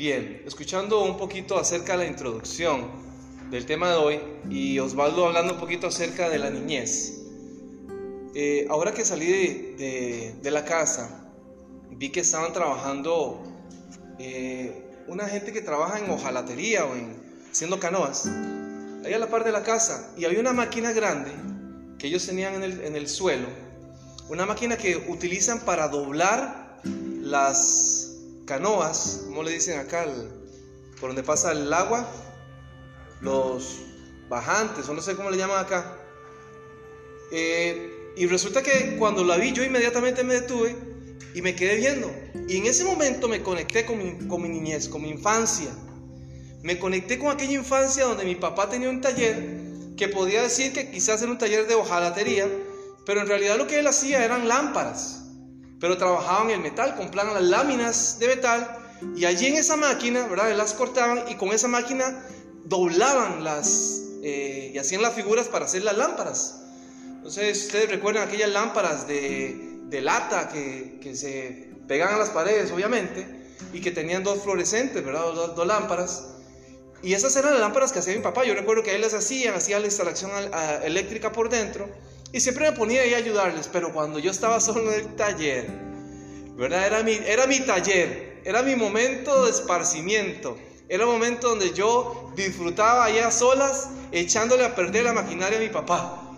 Bien, escuchando un poquito acerca de la introducción del tema de hoy y Osvaldo hablando un poquito acerca de la niñez. Eh, ahora que salí de, la casa, vi que estaban trabajando eh, una gente que trabaja en hojalatería o en haciendo canoas, ahí a la par de la casa, y había una máquina grande que ellos tenían en el, en el suelo, una máquina que utilizan para doblar las canoas, como le dicen acá, por donde pasa el agua, los bajantes, o no sé cómo le llaman acá. Eh, y resulta que cuando la vi yo inmediatamente me detuve y me quedé viendo. Y en ese momento me conecté con mi, con mi niñez, con mi infancia. Me conecté con aquella infancia donde mi papá tenía un taller que podía decir que quizás era un taller de hojalatería, pero en realidad lo que él hacía eran lámparas pero trabajaban el metal, compraban las láminas de metal y allí en esa máquina, ¿verdad? Las cortaban y con esa máquina doblaban las eh, y hacían las figuras para hacer las lámparas. Entonces, ustedes recuerdan aquellas lámparas de, de lata que, que, se pegaban a las paredes, obviamente, y que tenían dos fluorescentes, ¿verdad? Dos, dos, lámparas. Y esas eran las lámparas que hacía mi papá. Yo recuerdo que él las hacía, hacía la instalación eléctrica por dentro y siempre me ponía ahí a ayudarles, pero cuando yo estaba solo en el taller, ¿verdad? Era mi, era mi taller, era mi momento de esparcimiento, era el momento donde yo disfrutaba allá solas, echándole a perder la maquinaria a mi papá,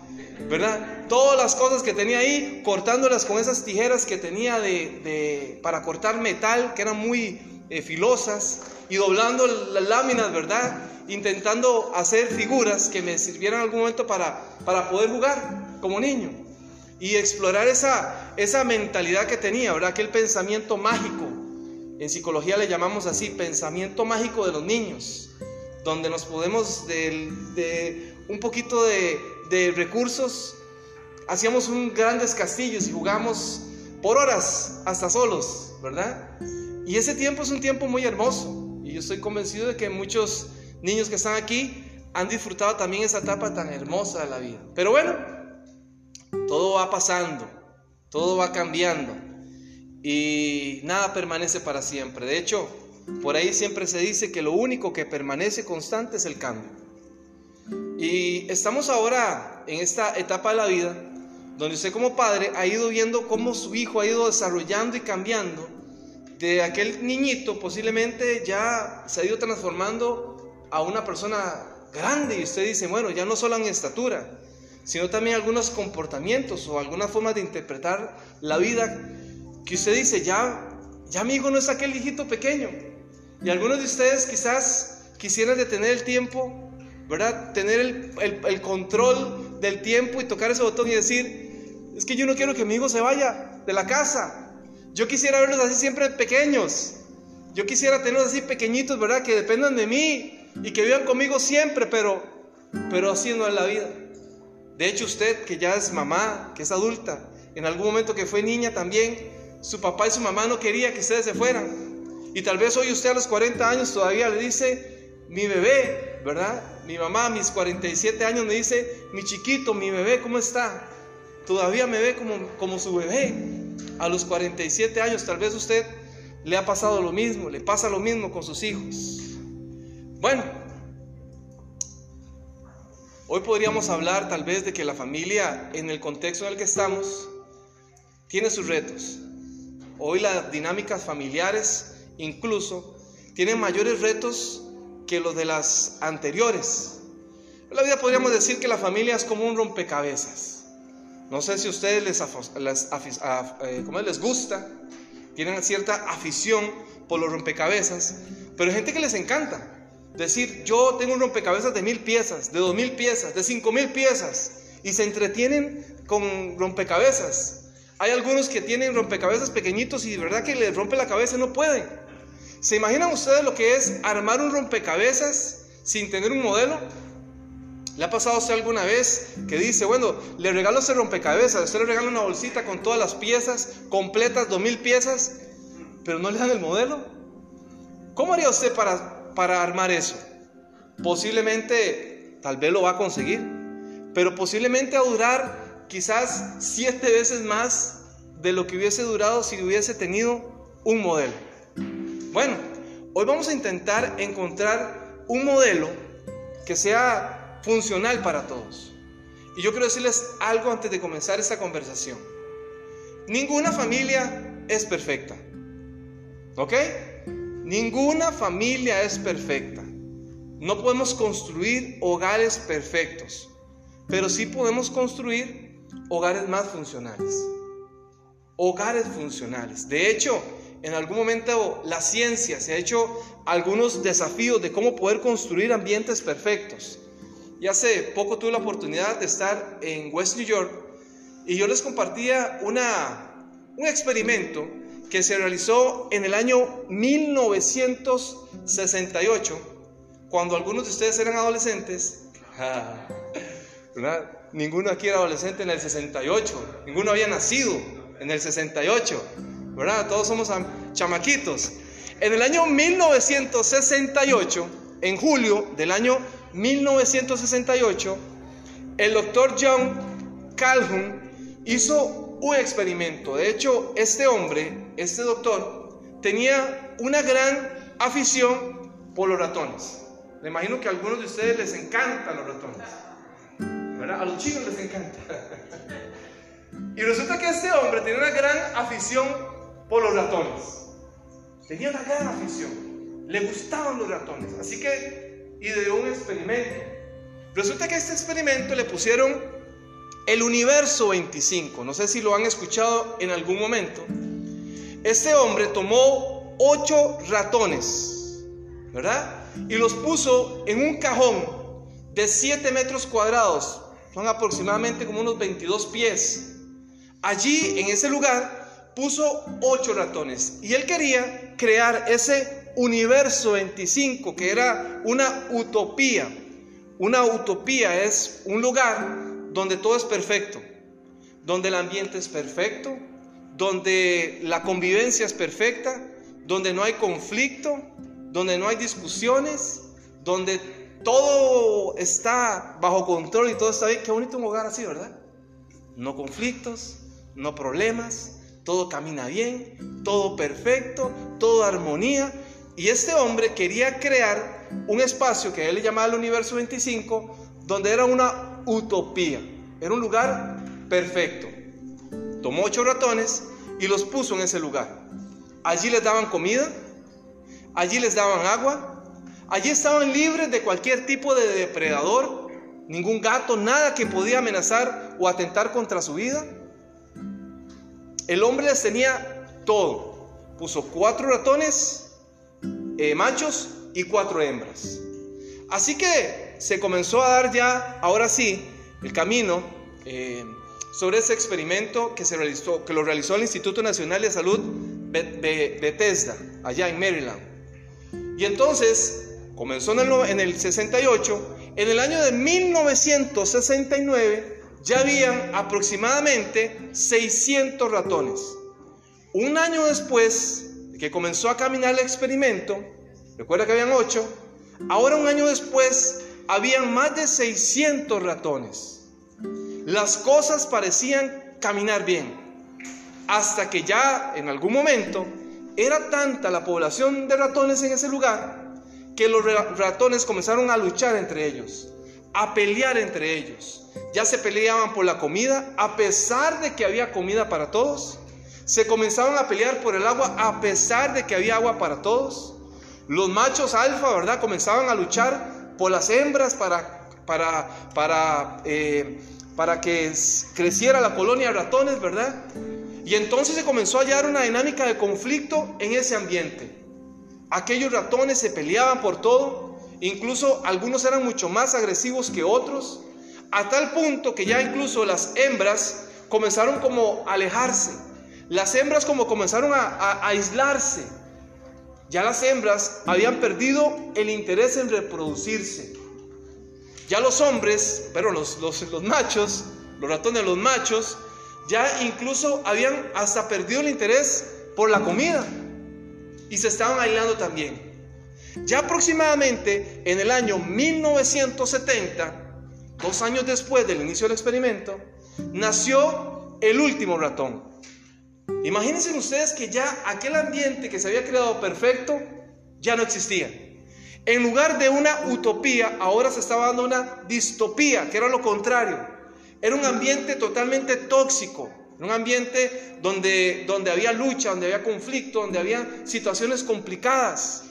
¿verdad? Todas las cosas que tenía ahí, cortándolas con esas tijeras que tenía de, para cortar metal, que eran muy eh, filosas, y doblando las láminas, ¿verdad? Intentando hacer figuras que me sirvieran en algún momento para, para poder jugar como niño y explorar esa, esa mentalidad que tenía, ¿verdad? Aquel pensamiento mágico. En psicología le llamamos así, pensamiento mágico de los niños, donde nos podemos de, un poquito de, de, recursos, hacíamos un grandes castillos y jugamos por horas hasta solos, ¿verdad? Y ese tiempo es un tiempo muy hermoso y yo estoy convencido de que muchos niños que están aquí han disfrutado también esa etapa tan hermosa de la vida. Pero bueno, todo va pasando, todo va cambiando y nada permanece para siempre. De hecho, por ahí siempre se dice que lo único que permanece constante es el cambio. Y estamos ahora en esta etapa de la vida donde usted como padre ha ido viendo cómo su hijo ha ido desarrollando y cambiando. De aquel niñito posiblemente ya se ha ido transformando a una persona grande y usted dice, bueno, ya no solo en estatura, sino también algunos comportamientos o alguna forma de interpretar la vida que usted dice, ya, ya mi hijo no es aquel hijito pequeño. Y algunos de ustedes quizás quisieran detener el tiempo, ¿verdad? Tener el, el, control del tiempo y tocar ese botón y decir, es que yo no quiero que mi hijo se vaya de la casa. Yo quisiera verlos así siempre pequeños. Yo quisiera tenerlos así pequeñitos, ¿verdad? Que dependan de mí y que vivan conmigo siempre, pero, pero así no es la vida. De hecho, usted que ya es mamá, que es adulta, en algún momento que fue niña también, su papá y su mamá no quería que ustedes se fueran. Y tal vez hoy usted a los 40 años todavía le dice, mi bebé, ¿verdad? Mi mamá a mis 47 años me dice, mi chiquito, mi bebé, ¿cómo está? Todavía me ve como, como su bebé. A los 47 años tal vez usted le ha pasado lo mismo, le pasa lo mismo con sus hijos. Bueno, Hoy podríamos hablar tal vez de que la familia en el contexto en el que estamos tiene sus retos. Hoy las dinámicas familiares incluso tienen mayores retos que los de las anteriores. En la vida podríamos decir que la familia es como un rompecabezas. No sé si a ustedes les, eh, les gusta, tienen cierta afición por los rompecabezas, pero hay gente que les encanta. Decir, yo tengo un rompecabezas de mil piezas, de dos mil piezas, de cinco mil piezas, y se entretienen con rompecabezas. Hay algunos que tienen rompecabezas pequeñitos y de verdad que les rompe la cabeza y no pueden. ¿Se imaginan ustedes lo que es armar un rompecabezas sin tener un modelo? ¿Le ha pasado a usted alguna vez que dice, bueno, le regalo ese rompecabezas, usted le regala una bolsita con todas las piezas completas, dos mil piezas, pero no le dan el modelo? ¿Cómo haría usted para para armar eso. Posiblemente, tal vez lo va a conseguir, pero posiblemente a durar quizás siete veces más de lo que hubiese durado si hubiese tenido un modelo. Bueno, Hoy vamos a intentar encontrar un modelo que sea funcional para todos. Y yo quiero decirles algo antes de comenzar esta conversación. Ninguna familia es perfecta. ¿Ok? Ninguna familia es perfecta. No podemos construir hogares perfectos, pero sí podemos construir hogares más funcionales. Hogares funcionales. De hecho, en algún momento la ciencia se ha hecho algunos desafíos de cómo poder construir ambientes perfectos. Y hace poco tuve la oportunidad de estar en West New York y yo les compartía una, un experimento que se realizó en el año 1968, cuando algunos de ustedes eran adolescentes. Ninguno aquí era adolescente en el 68, ninguno había nacido en el 68. ¿verdad? Todos somos chamaquitos. En el año 1968, en julio del año 1968, el doctor John Calhoun hizo un experimento. De hecho, este hombre, este doctor, tenía una gran afición por los ratones. Me imagino que a algunos de ustedes les encantan los ratones. ¿verdad? A los chicos les encanta. y resulta que este hombre tenía una gran afición por los ratones. Tenía una gran afición. Le gustaban los ratones. Así que ideó un experimento. Resulta que a este experimento le pusieron el universo 25. No sé si lo han escuchado en algún momento. Este hombre tomó ocho ratones, ¿verdad? Y los puso en un cajón de 7 metros cuadrados. Son aproximadamente como unos 22 pies. Allí, en ese lugar, puso ocho ratones y él quería crear ese universo 25 que era una utopía. Una utopía es un lugar donde todo es perfecto, donde el ambiente es perfecto, donde la convivencia es perfecta, donde no hay conflicto, donde no hay discusiones, donde todo está bajo control y todo está bien. Qué bonito un hogar así, ¿verdad? No conflictos, no problemas, todo camina bien, todo perfecto, todo armonía. Y este hombre quería crear un espacio que él le llamaba el universo 25, donde era una utopía, era un lugar perfecto. Tomó ocho ratones y los puso en ese lugar. Allí les daban comida, allí les daban agua, allí estaban libres de cualquier tipo de depredador, ningún gato, nada que podía amenazar o atentar contra su vida. El hombre les tenía todo. Puso cuatro ratones eh, machos y cuatro hembras. Así que se comenzó a dar ya, ahora sí, el camino eh, sobre ese experimento que, se realizó, que lo realizó el Instituto Nacional de Salud Bethesda, allá en Maryland. Y entonces comenzó en el, en el 68, en el año de 1969 ya habían aproximadamente 600 ratones. Un año después de que comenzó a caminar el experimento, recuerda que habían 8, ahora un año después habían más de 600 ratones. Las cosas parecían caminar bien, hasta que ya en algún momento era tanta la población de ratones en ese lugar que los ratones comenzaron a luchar entre ellos, a pelear entre ellos ya se peleaban por la comida, a pesar de que había comida para todos. Se comenzaban a pelear por el agua, a pesar de que había agua para todos. Los machos alfa, ¿verdad? Comenzaban a luchar por las hembras para, para, para, eh, para que creciera la colonia de ratones, ¿verdad? Y entonces se comenzó a hallar una dinámica de conflicto en ese ambiente. Aquellos ratones se peleaban por todo, incluso algunos eran mucho más agresivos que otros a tal punto que ya incluso las hembras comenzaron como a alejarse. Las hembras como comenzaron a, aislarse. Ya las hembras habían perdido el interés en reproducirse. Ya los hombres, pero los, los, machos, los ratones, los machos, ya incluso habían hasta perdido el interés por la comida. Y se estaban aislando también. Ya aproximadamente en el año 1970, dos años después del inicio del experimento, nació el último ratón. Imagínense ustedes que ya aquel ambiente que se había creado perfecto, ya no existía. En lugar de una utopía, ahora se estaba dando una distopía, que era lo contrario. Era un ambiente totalmente tóxico, un ambiente donde, donde había lucha, donde había conflicto, donde había situaciones complicadas.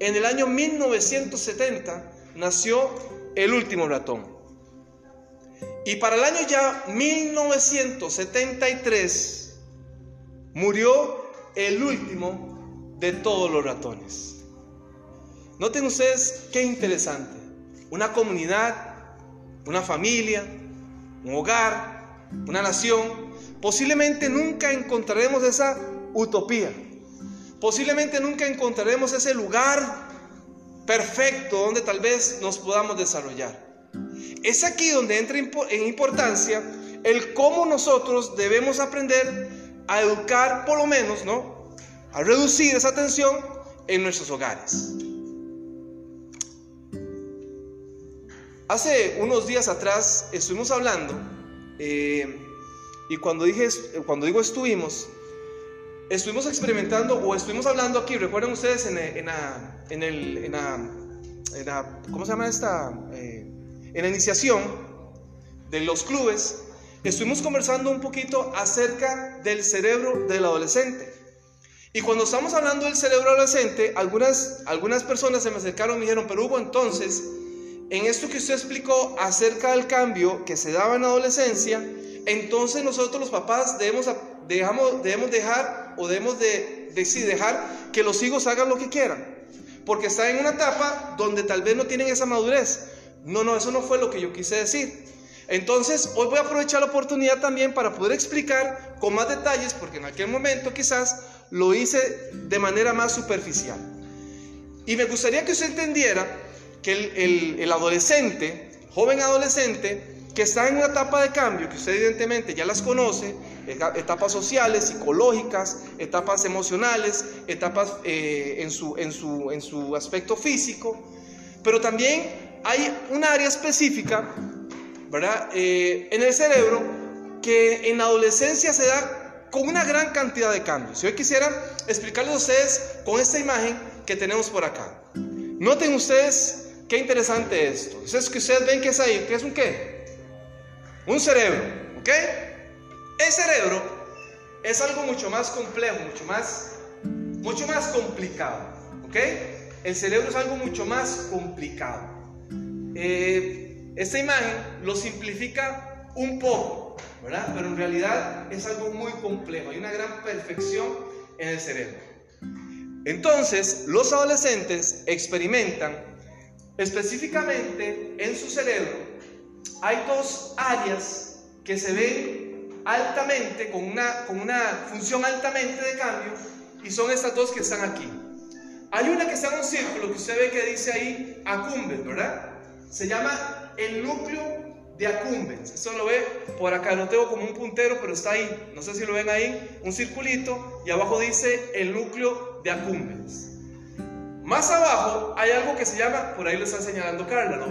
En el año 1970 nació el último ratón. Y para el año ya 1973 murió el último de todos los ratones. Noten ustedes qué interesante. Una comunidad, una familia, un hogar, una nación. Posiblemente nunca encontraremos esa utopía. Posiblemente nunca encontraremos ese lugar perfecto donde tal vez nos podamos desarrollar. Es aquí donde entra en importancia el cómo nosotros debemos aprender a educar, por lo menos, ¿no? A reducir esa tensión en nuestros hogares. Hace unos días atrás estuvimos hablando, eh, y cuando, dije, cuando digo estuvimos, estuvimos experimentando o estuvimos hablando aquí, recuerden ustedes en, en, el, en, la, ¿cómo se llama esta? Eh, en la iniciación de los clubes, estuvimos conversando un poquito acerca del cerebro del adolescente. Y cuando estamos hablando del cerebro adolescente, algunas, algunas personas se me acercaron y me dijeron, pero Hugo, entonces, en esto que usted explicó acerca del cambio que se daba en la adolescencia, entonces nosotros los papás debemos, dejamos, debemos dejar o debemos de, dejar que los hijos hagan lo que quieran, porque están en una etapa donde tal vez no tienen esa madurez. No, no, eso no fue lo que yo quise decir. Entonces, hoy voy a aprovechar la oportunidad también para poder explicar con más detalles, porque en aquel momento quizás lo hice de manera más superficial. Y me gustaría que usted entendiera que el, adolescente, joven adolescente, que está en una etapa de cambio, que usted evidentemente ya las conoce, etapas sociales, psicológicas, etapas emocionales, etapas eh, en, su, en, su, en su aspecto físico, pero también hay un área específica, ¿verdad? Eh, en el cerebro que en la adolescencia se da con una gran cantidad de cambios. Hoy quisiera explicarles a ustedes con esta imagen que tenemos por acá. Noten ustedes Qué interesante esto. Es que ustedes ven que es ahí. ¿Qué es un qué? Un cerebro. ¿Ok? El cerebro es algo mucho más complejo, mucho más, mucho más complicado. ¿Ok? El cerebro es algo mucho más complicado. Eh, esta imagen lo simplifica un poco, ¿verdad? Pero en realidad es algo muy complejo. Hay una gran perfección en el cerebro. Entonces, los adolescentes experimentan Específicamente en su cerebro hay dos áreas que se ven altamente, con una, con una función altamente de cambio, y son estas dos que están aquí. Hay una que está en un círculo que usted ve que dice ahí accumbens, ¿verdad? Se llama el núcleo de accumbens. Esto lo ve por acá, lo tengo como un puntero, pero está ahí. No sé si lo ven ahí, un circulito, y abajo dice el núcleo de accumbens. Más abajo hay algo que se llama, por ahí lo está señalando Carla, ¿no?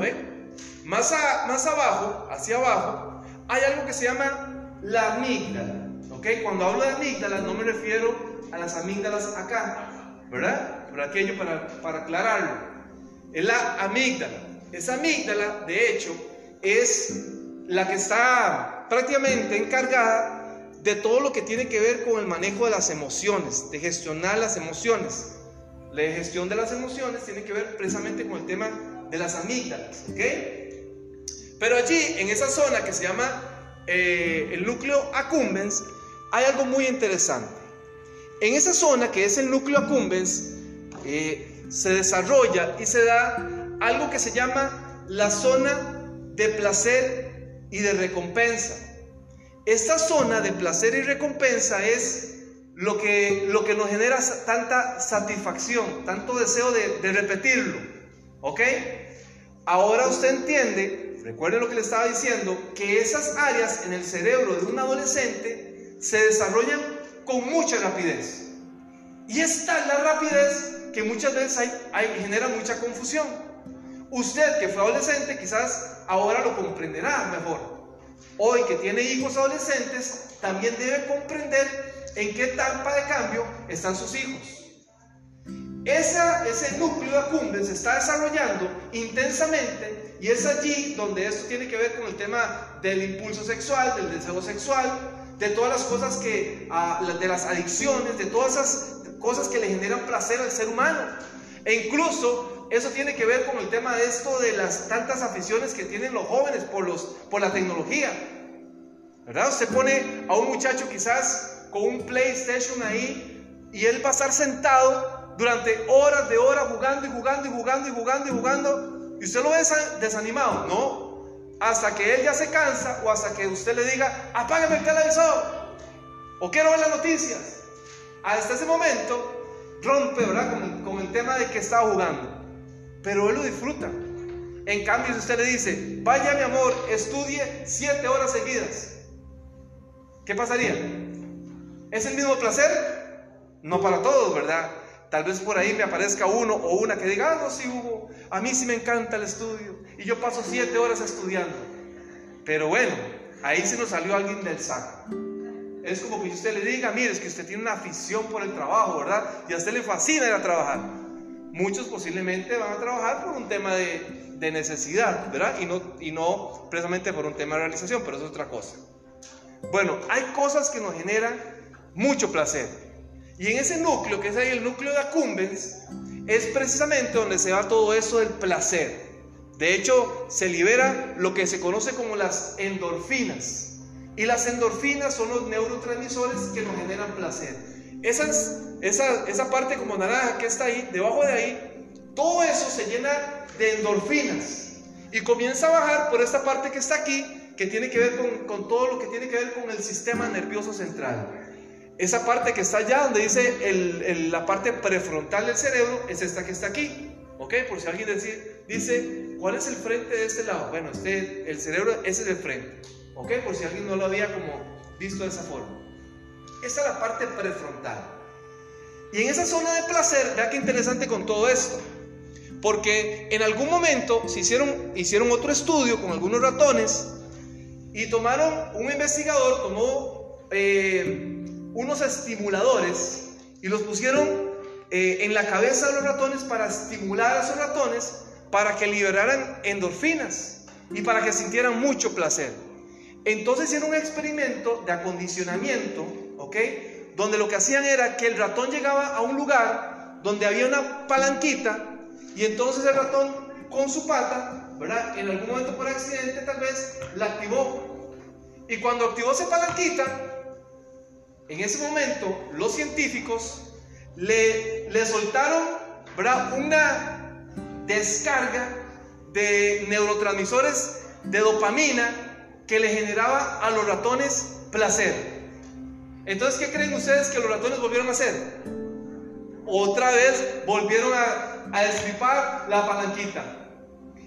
Más, más abajo, hacia abajo, hay algo que se llama la amígdala. ¿Ok? Cuando hablo de amígdala no me refiero a las amígdalas acá, ¿verdad? Por aquello para, para aclararlo. Es la amígdala. Esa amígdala, de hecho, es la que está prácticamente encargada de todo lo que tiene que ver con el manejo de las emociones, de gestionar las emociones. La gestión de las emociones tiene que ver precisamente con el tema de las amígdalas, ¿ok? Pero allí, en esa zona que se llama eh, el núcleo accumbens, hay algo muy interesante. En esa zona que es el núcleo accumbens, eh, se desarrolla y se da algo que se llama la zona de placer y de recompensa. Esta zona de placer y recompensa es lo que, lo que nos genera tanta satisfacción, tanto deseo de, repetirlo. ¿Ok? Ahora usted entiende, recuerde lo que le estaba diciendo, que esas áreas en el cerebro de un adolescente se desarrollan con mucha rapidez. Y es la rapidez que muchas veces hay, genera mucha confusión. Usted que fue adolescente quizás ahora lo comprenderá mejor. Hoy que tiene hijos adolescentes, también debe comprender en qué etapa de cambio están sus hijos. ese núcleo de acumbe se está desarrollando intensamente y es allí donde esto tiene que ver con el tema del impulso sexual, del deseo sexual, de todas las cosas que, ah, de las adicciones, de todas esas cosas que le generan placer al ser humano. E incluso eso tiene que ver con el tema de esto de las tantas aficiones que tienen los jóvenes por, los, por la tecnología. ¿Verdad? Usted pone a un muchacho quizás con un PlayStation ahí y él va a estar sentado durante horas de horas jugando y jugando y jugando y jugando y jugando y usted lo ve desanimado, ¿no? Hasta que él ya se cansa o hasta que usted le diga, apágame el televisor o quiero ver las noticias. Hasta ese momento rompe, ¿verdad? Con, el tema de que estaba jugando. Pero él lo disfruta. En cambio, si usted le dice, vaya mi amor, estudie siete horas seguidas, ¿qué pasaría? ¿Es el mismo placer? No para todos, ¿verdad? Tal vez por ahí me aparezca uno o una que diga, ah, no, sí, Hugo, a mí sí me encanta el estudio y yo paso siete horas estudiando. Pero bueno, ahí se nos salió alguien del saco. Es como que usted le diga, mire, es que usted tiene una afición por el trabajo, ¿verdad? Y a usted le fascina ir a trabajar. Muchos posiblemente van a trabajar por un tema de, de necesidad, ¿verdad? Y no, y no precisamente por un tema de realización, pero es otra cosa. Bueno, hay cosas que nos generan mucho placer. Y en ese núcleo, que es ahí el núcleo de accumbens, es precisamente donde se va todo eso del placer. De hecho, se libera lo que se conoce como las endorfinas. Y las endorfinas son los neurotransmisores que nos generan placer. esa, esa parte como naranja que está ahí, debajo de ahí, todo eso se llena de endorfinas. Y comienza a bajar por esta parte que está aquí, que tiene que ver con, con todo lo que tiene que ver con el sistema nervioso central. Esa parte que está allá, donde dice el, la parte prefrontal del cerebro, es esta que está aquí. ¿Ok? Por si alguien dice, dice, ¿cuál es el frente de este lado? Bueno, este, el cerebro, ese es el frente. ¿Ok? Por si alguien no lo había como visto de esa forma. Esta es la parte prefrontal. Y en esa zona de placer, vea qué interesante con todo esto. Porque en algún momento se hicieron, hicieron otro estudio con algunos ratones y tomaron, un investigador tomó eh, unos estimuladores y los pusieron eh, en la cabeza de los ratones para estimular a esos ratones para que liberaran endorfinas y para que sintieran mucho placer. Entonces hicieron un experimento de acondicionamiento, ¿ok? Donde lo que hacían era que el ratón llegaba a un lugar donde había una palanquita y entonces el ratón con su pata, ¿verdad? En algún momento por accidente tal vez la activó. Y cuando activó esa palanquita, en ese momento los científicos le, soltaron. Una descarga de neurotransmisores de dopamina que le generaba a los ratones placer. Entonces, ¿qué creen ustedes que los ratones volvieron a hacer? Otra vez volvieron a, a la palanquita.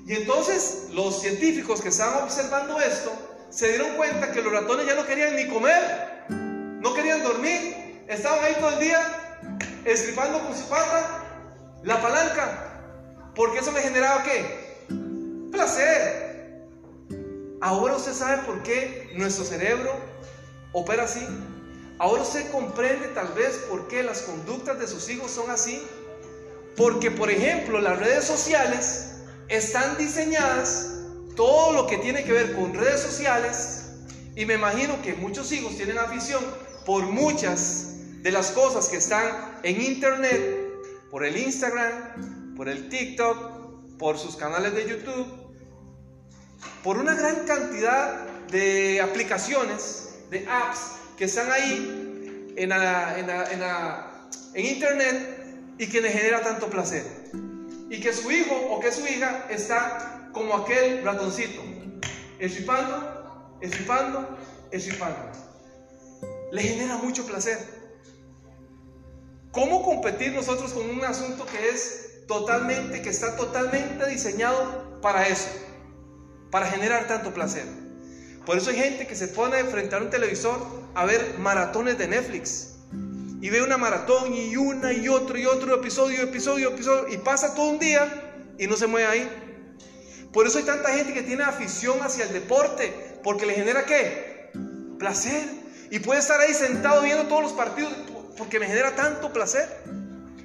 Y entonces los científicos que estaban observando esto se dieron cuenta que los ratones ya no querían ni comer, no querían dormir, estaban ahí todo el día estripando con su pata la palanca, porque eso le generaba qué? Placer. Ahora usted sabe por qué nuestro cerebro opera así. Ahora usted comprende tal vez por qué las conductas de sus hijos son así. Porque, por ejemplo, las redes sociales están diseñadas, todo lo que tiene que ver con redes sociales, y me imagino que muchos hijos tienen afición por muchas de las cosas que están en Internet, por el Instagram, por el TikTok, por sus canales de YouTube, por una gran cantidad de aplicaciones, de apps que están ahí en, internet y que le genera tanto placer. Y que su hijo o que su hija está como aquel ratoncito, estripando, estripando, estripando. Le genera mucho placer. ¿Cómo competir nosotros con un asunto que es totalmente, que está totalmente diseñado para eso? para generar tanto placer. Por eso hay gente que se pone frente a un televisor a ver maratones de Netflix. Y ve una maratón y una y otro y otro episodio, episodio, episodio. Y pasa todo un día y no se mueve ahí. Por eso hay tanta gente que tiene afición hacia el deporte. Porque le genera qué? Placer. Y puede estar ahí sentado viendo todos los partidos porque me genera tanto placer.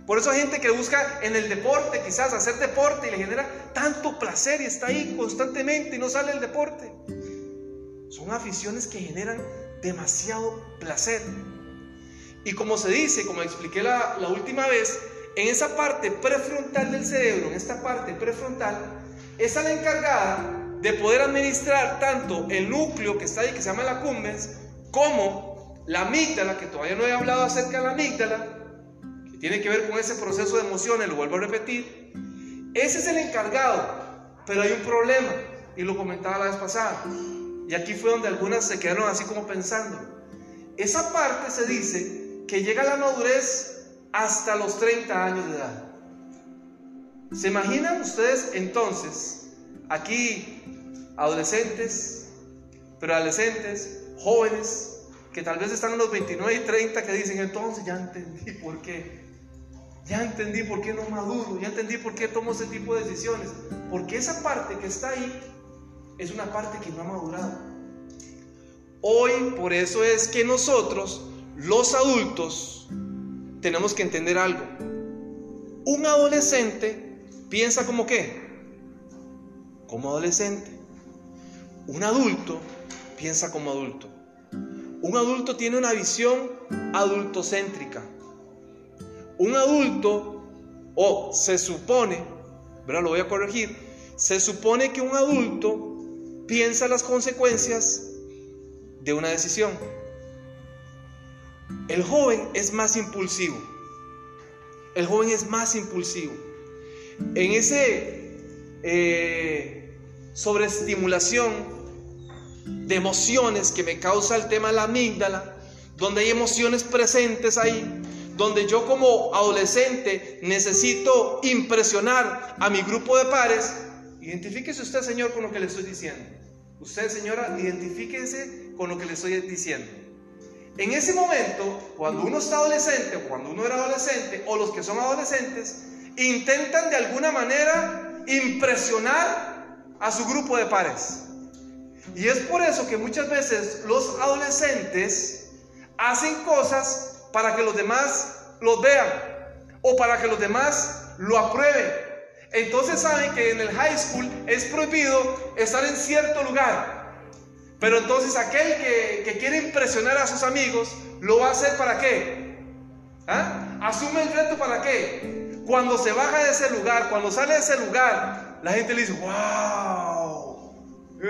Por eso hay gente que busca en el deporte, quizás hacer deporte y le genera tanto placer y está ahí constantemente y no sale el deporte. Son aficiones que generan demasiado placer. Y como se dice, como expliqué la, la última vez, en esa parte prefrontal del cerebro, en esta parte prefrontal, es la encargada de poder administrar tanto el núcleo que está ahí, que se llama la cumbens, como la amígdala, que todavía no he hablado acerca de la amígdala, que tiene que ver con ese proceso de emociones, lo vuelvo a repetir. Ese es el encargado, pero hay un problema, y lo comentaba la vez pasada. Y aquí fue donde algunas se quedaron así como pensando. Esa parte se dice que llega a la madurez hasta los 30 años de edad. ¿Se imaginan ustedes entonces, aquí adolescentes, preadolescentes, jóvenes, que tal vez están en los 29 y 30 que dicen, entonces ya entendí por qué. Ya entendí por qué no maduro, ya entendí por qué tomo ese tipo de decisiones. Porque esa parte que está ahí es una parte que no ha madurado. Hoy por eso es que nosotros, los adultos, tenemos que entender algo. Un adolescente piensa como qué? Como adolescente. Un adulto piensa como adulto. Un adulto tiene una visión adultocéntrica. Un adulto, o se supone, ¿verdad? Lo voy a corregir, se supone que un adulto piensa las consecuencias de una decisión. El joven es más impulsivo. El joven es más impulsivo. En ese eh, sobreestimulación de emociones que me causa el tema de la amígdala, donde hay emociones presentes ahí, donde yo como adolescente necesito impresionar a mi grupo de pares, identifíquese usted, Señor, con lo que le estoy diciendo. Usted, señora, identifíquese con lo que le estoy diciendo. En ese momento, cuando uno está adolescente, cuando uno era adolescente, o los que son adolescentes, intentan de alguna manera impresionar a su grupo de pares. Y es por eso que muchas veces los adolescentes hacen cosas para que los demás los vean o para que los demás lo aprueben. Entonces saben que en el high school es prohibido estar en cierto lugar. Pero entonces aquel que, quiere impresionar a sus amigos lo va a hacer para qué? ¿Ah? Asume el reto para qué? Cuando se baja de ese lugar, cuando sale de ese lugar, la gente le dice, wow,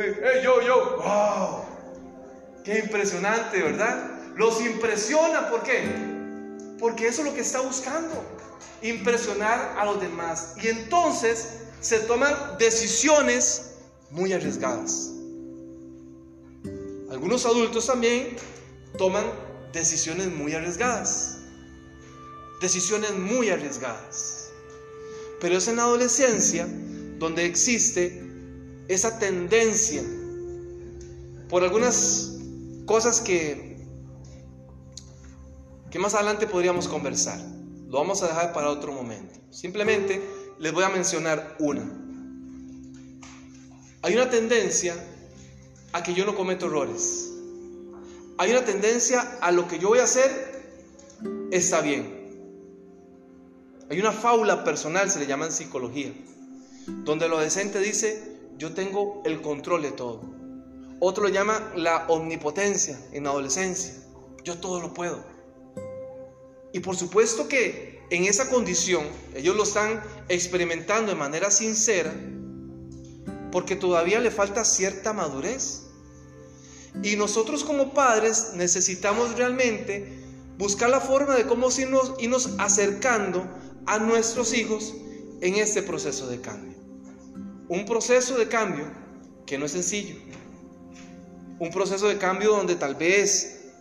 hey, yo, yo, wow, qué impresionante, ¿verdad? Los impresiona, ¿por qué? Porque eso es lo que está buscando, impresionar a los demás. Y entonces se toman decisiones muy arriesgadas. Algunos adultos también toman decisiones muy arriesgadas. Decisiones muy arriesgadas. Pero es en la adolescencia donde existe esa tendencia por algunas cosas que, que más adelante podríamos conversar. Lo vamos a dejar para otro momento. Simplemente les voy a mencionar una. Hay una tendencia a que yo no cometo errores. Hay una tendencia a lo que yo voy a hacer está bien. Hay una fábula personal, se le llama en psicología, donde lo decente dice, yo tengo el control de todo. Otro lo llama la omnipotencia en adolescencia, yo todo lo puedo. Y por supuesto que en esa condición ellos lo están experimentando de manera sincera porque todavía le falta cierta madurez. Y nosotros como padres necesitamos realmente buscar la forma de cómo irnos, irnos acercando a nuestros hijos en este proceso de cambio. Un proceso de cambio que no es sencillo. Un proceso de cambio donde tal vez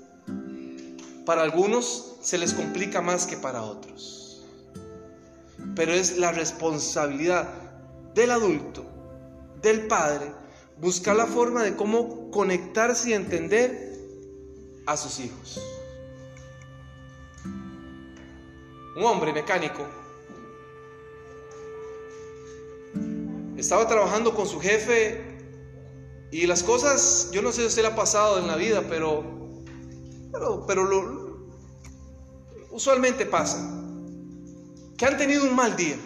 para algunos se les complica más que para otros. Pero es la responsabilidad del adulto, del padre, buscar la forma de cómo conectarse y entender a sus hijos. Un hombre mecánico estaba trabajando con su jefe y las cosas, yo no sé si usted le ha pasado en la vida, pero, pero, usualmente pasa. que han tenido un mal día.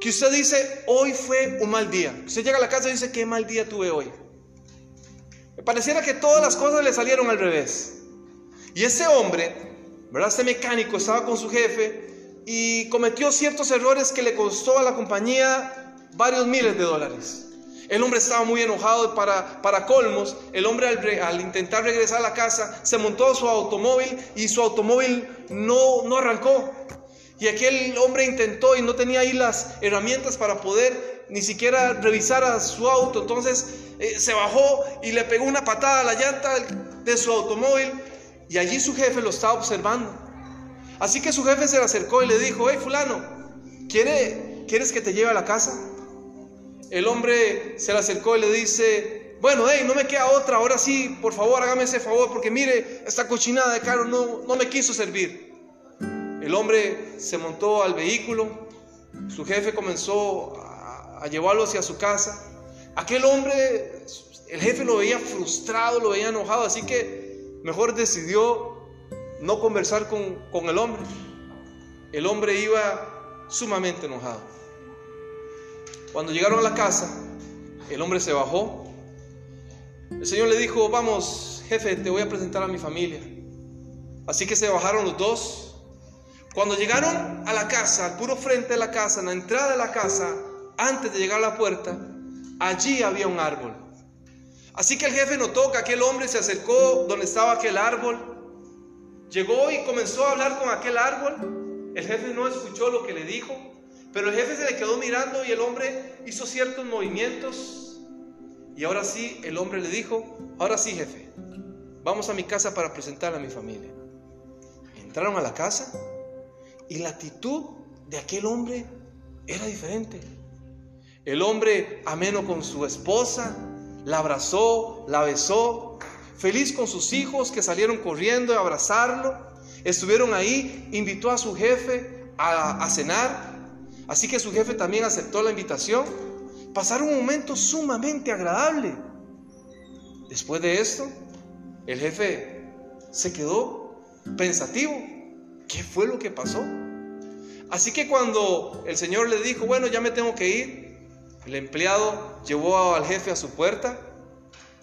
Que usted dice, hoy fue un mal día. Usted llega a la casa y dice, qué mal día tuve hoy. Me pareciera que todas las cosas le salieron al revés. Y ese hombre, ¿verdad? Este mecánico estaba con su jefe y cometió ciertos errores que le costó a la compañía varios miles de dólares. El hombre estaba muy enojado para, para colmos. El hombre al, al, intentar regresar a la casa se montó su automóvil y su automóvil no, no arrancó. Y aquel hombre intentó y no tenía ahí las herramientas para poder ni siquiera revisar a su auto. Entonces eh, se bajó y le pegó una patada a la llanta de su automóvil y allí su jefe lo estaba observando. Así que su jefe se le acercó y le dijo, hey fulano, ¿quiere, ¿quieres que te lleve a la casa? El hombre se le acercó y le dice, bueno, hey, no me queda otra, ahora sí, por favor, hágame ese favor, porque mire, esta cochinada de carro no, no me quiso servir. El hombre se montó al vehículo, su jefe comenzó a, a llevarlo hacia su casa. Aquel hombre, el jefe lo veía frustrado, lo veía enojado, así que mejor decidió no conversar con, con el hombre. El hombre iba sumamente enojado. Cuando llegaron a la casa, el hombre se bajó. El Señor le dijo, vamos, jefe, te voy a presentar a mi familia. Así que se bajaron los dos. Cuando llegaron a la casa, al puro frente de la casa, en la entrada de la casa, antes de llegar a la puerta, allí había un árbol. Así que el jefe notó que aquel hombre se acercó donde estaba aquel árbol, llegó y comenzó a hablar con aquel árbol. El jefe no escuchó lo que le dijo, pero el jefe se le quedó mirando y el hombre hizo ciertos movimientos. Y ahora sí, el hombre le dijo, ahora sí, jefe, vamos a mi casa para presentar a mi familia. Entraron a la casa y la actitud de aquel hombre era diferente. El hombre ameno con su esposa, la abrazó, la besó, feliz con sus hijos que salieron corriendo a abrazarlo. Estuvieron ahí, invitó a su jefe a, a cenar. Así que su jefe también aceptó la invitación. Pasaron un momento sumamente agradable. Después de esto, el jefe se quedó pensativo. ¿Qué fue lo que pasó? Así que cuando el Señor le dijo, bueno, ya me tengo que ir, el empleado llevó al jefe a su puerta,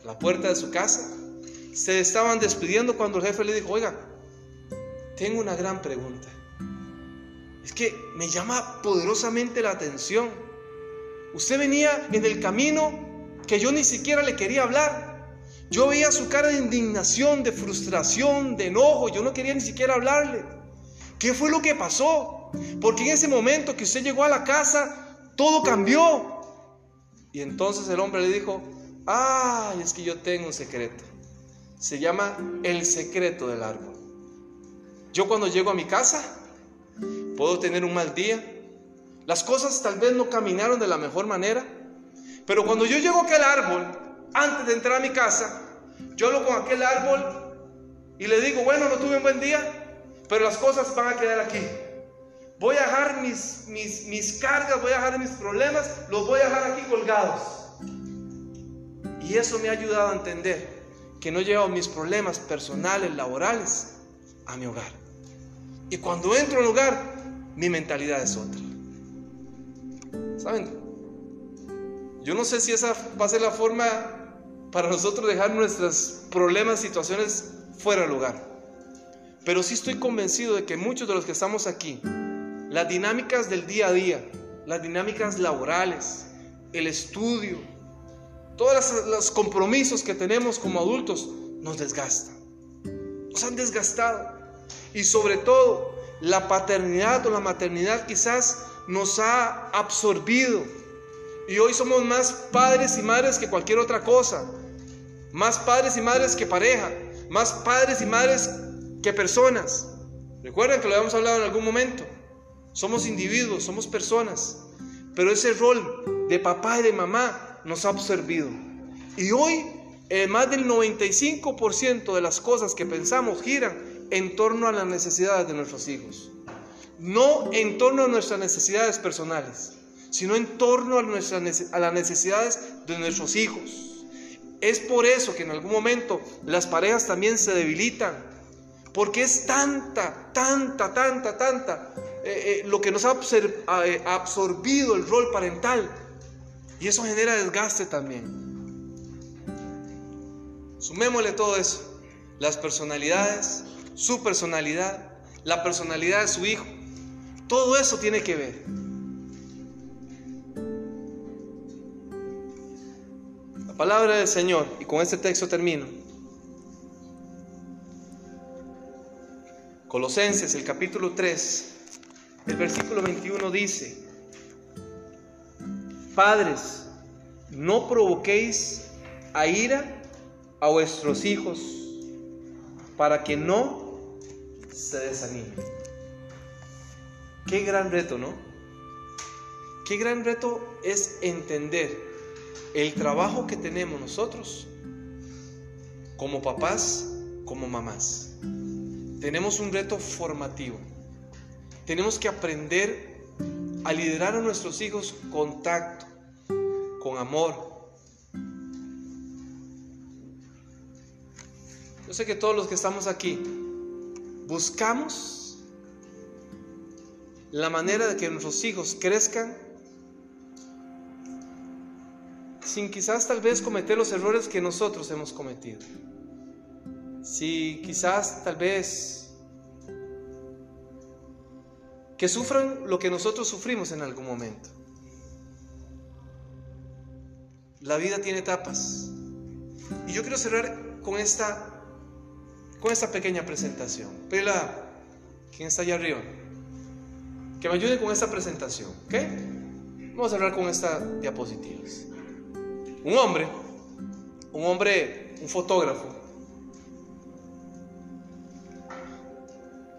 la puerta de su casa. Se estaban despidiendo cuando el jefe le dijo, oiga, tengo una gran pregunta. Es que me llama poderosamente la atención. Usted venía en el camino que yo ni siquiera le quería hablar. Yo veía su cara de indignación, de frustración, de enojo. Yo no quería ni siquiera hablarle. ¿Qué fue lo que pasó? Porque en ese momento que usted llegó a la casa, todo cambió. Y entonces el hombre le dijo, ay, es que yo tengo un secreto. Se llama el secreto del árbol. Yo cuando llego a mi casa, puedo tener un mal día. Las cosas tal vez no caminaron de la mejor manera. Pero cuando yo llego a aquel árbol, antes de entrar a mi casa, yo hablo con aquel árbol y le digo, bueno, no tuve un buen día, pero las cosas van a quedar aquí. Voy a dejar mis, mis, mis cargas, voy a dejar mis problemas, los voy a dejar aquí colgados. Y eso me ha ayudado a entender que no llevo mis problemas personales, laborales, a mi hogar. Y cuando entro al hogar, mi mentalidad es otra. ¿Saben? Yo no sé si esa va a ser la forma para nosotros dejar nuestros problemas, situaciones fuera del hogar. Pero sí estoy convencido de que muchos de los que estamos aquí, las dinámicas del día a día, las dinámicas laborales, el estudio, todos los compromisos que tenemos como adultos nos desgastan. Nos han desgastado. Y sobre todo, la paternidad o la maternidad quizás nos ha absorbido. Y hoy somos más padres y madres que cualquier otra cosa. Más padres y madres que pareja. Más padres y madres que personas. Recuerden que lo habíamos hablado en algún momento. Somos individuos, somos personas. Pero ese rol de papá y de mamá nos ha absorbido. Y hoy, eh, más del 95% de las cosas que pensamos giran en torno a las necesidades de nuestros hijos. No en torno a nuestras necesidades personales, sino en torno a, nuestras, a las necesidades de nuestros hijos. Es por eso que en algún momento las parejas también se debilitan, porque es tanta, tanta, tanta, tanta eh, eh, lo que nos ha eh, absorbido el rol parental. Y eso genera desgaste también. Sumémosle todo eso. Las personalidades, su personalidad, la personalidad de su hijo. Todo eso tiene que ver. La palabra del Señor, y con este texto termino. Colosenses, el capítulo 3, el versículo 21 dice, Padres, no provoquéis a ira a vuestros hijos para que no se desanimen. Qué gran reto, ¿no? Qué gran reto es entender el trabajo que tenemos nosotros como papás, como mamás. Tenemos un reto formativo. Tenemos que aprender a liderar a nuestros hijos con tacto, con amor, Yo sé que todos los que estamos aquí buscamos la manera de que nuestros hijos crezcan sin quizás tal vez cometer los errores que nosotros hemos cometido. Si quizás tal vez que sufran lo que nosotros sufrimos en algún momento. La vida tiene etapas. Y yo quiero cerrar con esta con esta pequeña presentación. Pela, ¿quién está allá arriba? Que me ayude con esta presentación. Vamos a hablar con estas diapositivas. Un hombre, un hombre, un fotógrafo,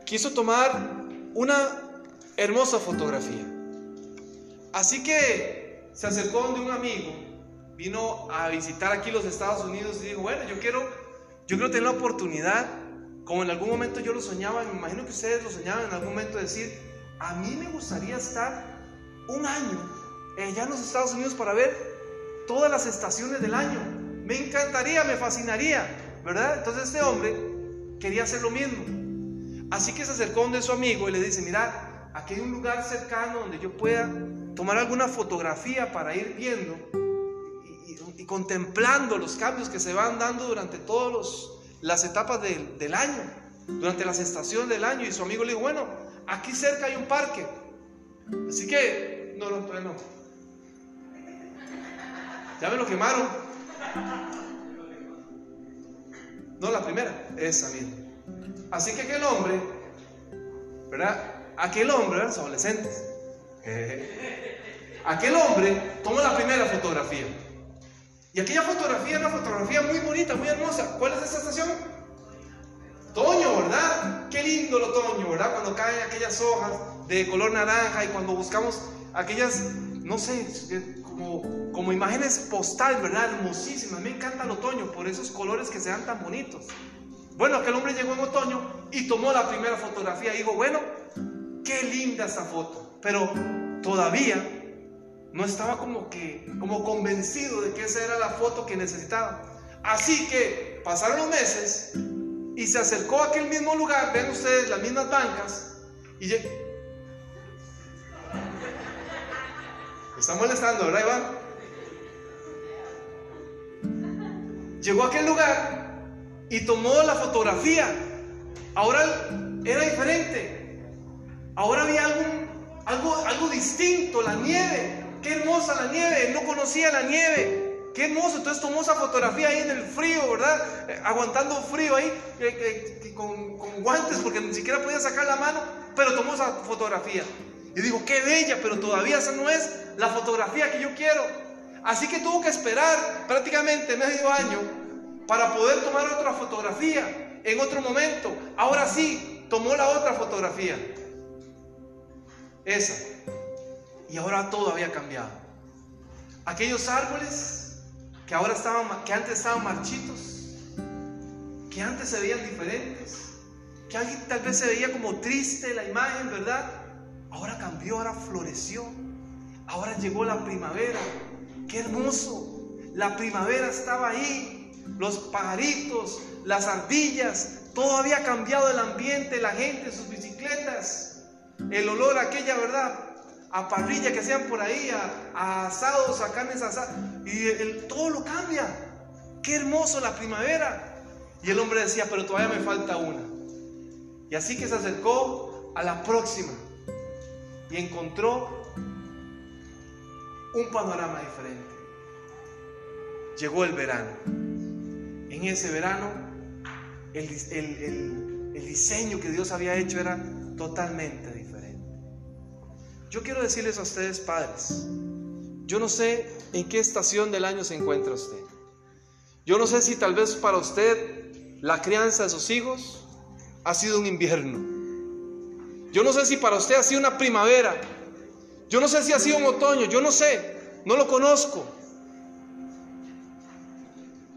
quiso tomar una hermosa fotografía. Así que se acercó de un amigo, vino a visitar aquí los Estados Unidos y dijo, bueno, yo quiero yo creo tener la oportunidad, como en algún momento yo lo soñaba, me imagino que ustedes lo soñaban en algún momento, de decir, a mí me gustaría estar un año allá en los Estados Unidos para ver todas las estaciones del año. Me encantaría, me fascinaría, ¿verdad? Entonces este hombre quería hacer lo mismo. Así que se acercó donde su amigo y le dice, mira, aquí hay un lugar cercano donde yo pueda tomar alguna fotografía para ir viendo y contemplando los cambios que se van dando durante todas las etapas del año, durante las estaciones del año. Y su amigo le dijo, bueno, aquí cerca hay un parque. Así que, no, no, no. Ya me lo quemaron. No, la primera, esa misma. Así que aquel hombre, ¿verdad? Aquel hombre, los adolescentes. Aquel hombre tomó la primera fotografía. Y aquella fotografía una fotografía muy bonita, muy hermosa. ¿Cuál es esa estación? Otoño, ¿verdad? Qué lindo el otoño, ¿verdad? Cuando caen aquellas hojas de color naranja y cuando buscamos aquellas, no sé, como, como imágenes postal, ¿verdad? Hermosísimas. Me encanta el otoño por esos colores que se dan tan bonitos. Bueno, aquel hombre llegó en otoño y tomó la primera fotografía y bueno, qué linda esa foto. Pero todavía no estaba como que, como convencido de que esa era la foto que necesitaba. Así que pasaron los meses y se acercó a aquel mismo lugar, ven ustedes las mismas bancas, y llegó. está molestando, ¿verdad, Iván? Llegó a aquel lugar y tomó la fotografía. Ahora era diferente. Ahora había algo, algo, algo distinto, la nieve. Qué hermosa la nieve, no conocía la nieve. Qué hermoso, entonces tomó esa fotografía ahí en el frío, ¿verdad? Eh, aguantando frío ahí, eh, eh, con, guantes, porque ni siquiera podía sacar la mano, pero tomó esa fotografía. Y digo, qué bella, pero todavía esa no es la fotografía que yo quiero. Así que tuvo que esperar prácticamente medio año para poder tomar otra fotografía en otro momento. Ahora sí, tomó la otra fotografía. Esa. Y ahora todo había cambiado. Aquellos árboles que ahora estaban, que antes estaban marchitos, que antes se veían diferentes, que alguien tal vez se veía como triste la imagen, ¿verdad? Ahora cambió, ahora floreció. Ahora llegó la primavera. Qué hermoso. La primavera estaba ahí. Los pajaritos, las ardillas, todo había cambiado el ambiente, la gente, sus bicicletas. el olor aquella, ¿verdad? A parrilla que hacían por ahí, a, asados, a carnes asadas. Y todo lo cambia. Qué hermoso la primavera. Y el hombre decía, pero todavía me falta una. Y así que se acercó a la próxima y encontró un panorama diferente. Llegó el verano. En ese verano, el, el diseño que Dios había hecho era totalmente. Yo quiero decirles a ustedes, padres, yo no sé en qué estación del año se encuentra usted. Yo no sé si tal vez para usted la crianza de sus hijos ha sido un invierno. Yo no sé si para usted ha sido una primavera. Yo no sé si ha sido un otoño. Yo no sé. No lo conozco.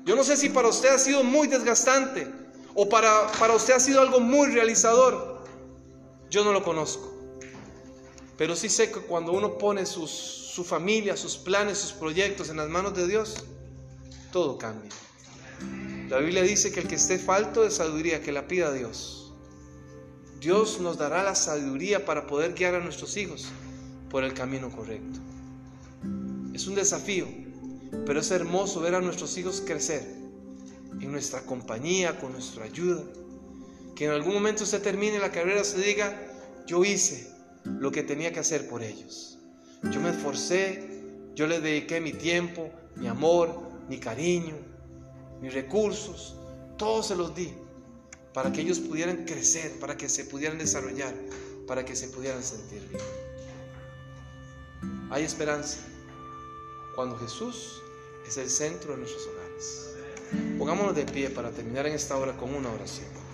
Yo no sé si para usted ha sido muy desgastante o para, para usted ha sido algo muy realizador. Yo no lo conozco. Pero sí sé que cuando uno pone su familia, sus planes, sus proyectos en las manos de Dios, todo cambia. La Biblia dice que el que esté falto de sabiduría, que la pida a Dios. Dios nos dará la sabiduría para poder guiar a nuestros hijos por el camino correcto. Es un desafío, pero es hermoso ver a nuestros hijos crecer en nuestra compañía, con nuestra ayuda. Que en algún momento usted termine la carrera, se diga, yo hice lo que tenía que hacer por ellos. Yo me esforcé, yo les dediqué mi tiempo, mi amor, mi cariño, mis recursos, todos se los di para que ellos pudieran crecer, para que se pudieran desarrollar, para que se pudieran sentir bien. Hay esperanza cuando Jesús es el centro de nuestros hogares. Pongámonos de pie para terminar en esta hora con una oración.